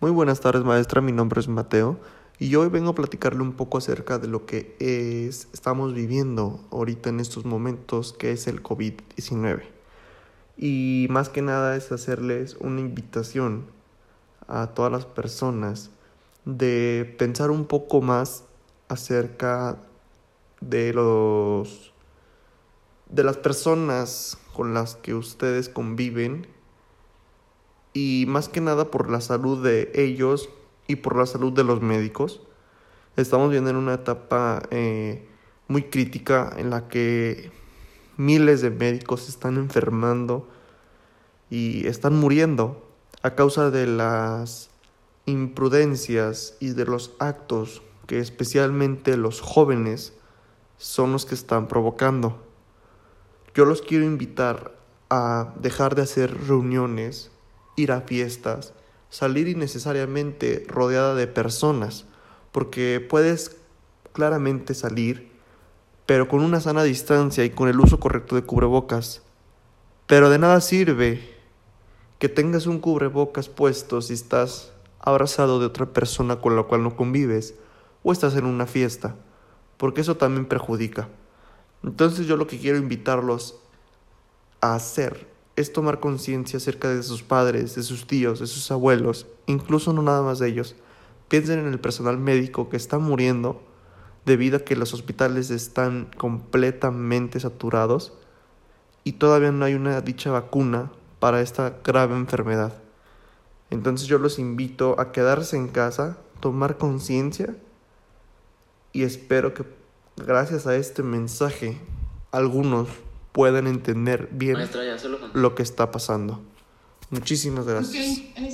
Muy buenas tardes maestra, mi nombre es Mateo y hoy vengo a platicarle un poco acerca de lo que es, estamos viviendo ahorita en estos momentos que es el COVID-19. Y más que nada es hacerles una invitación a todas las personas de pensar un poco más acerca de los de las personas con las que ustedes conviven y más que nada por la salud de ellos y por la salud de los médicos. Estamos viendo en una etapa eh, muy crítica en la que miles de médicos están enfermando y están muriendo a causa de las imprudencias y de los actos que especialmente los jóvenes son los que están provocando. Yo los quiero invitar a dejar de hacer reuniones ir a fiestas, salir innecesariamente rodeada de personas, porque puedes claramente salir, pero con una sana distancia y con el uso correcto de cubrebocas. Pero de nada sirve que tengas un cubrebocas puesto si estás abrazado de otra persona con la cual no convives o estás en una fiesta, porque eso también perjudica. Entonces yo lo que quiero invitarlos a hacer es tomar conciencia acerca de sus padres, de sus tíos, de sus abuelos, incluso no nada más de ellos. Piensen en el personal médico que está muriendo debido a que los hospitales están completamente saturados y todavía no hay una dicha vacuna para esta grave enfermedad. Entonces yo los invito a quedarse en casa, tomar conciencia y espero que gracias a este mensaje algunos puedan entender bien lo que está pasando. Muchísimas gracias.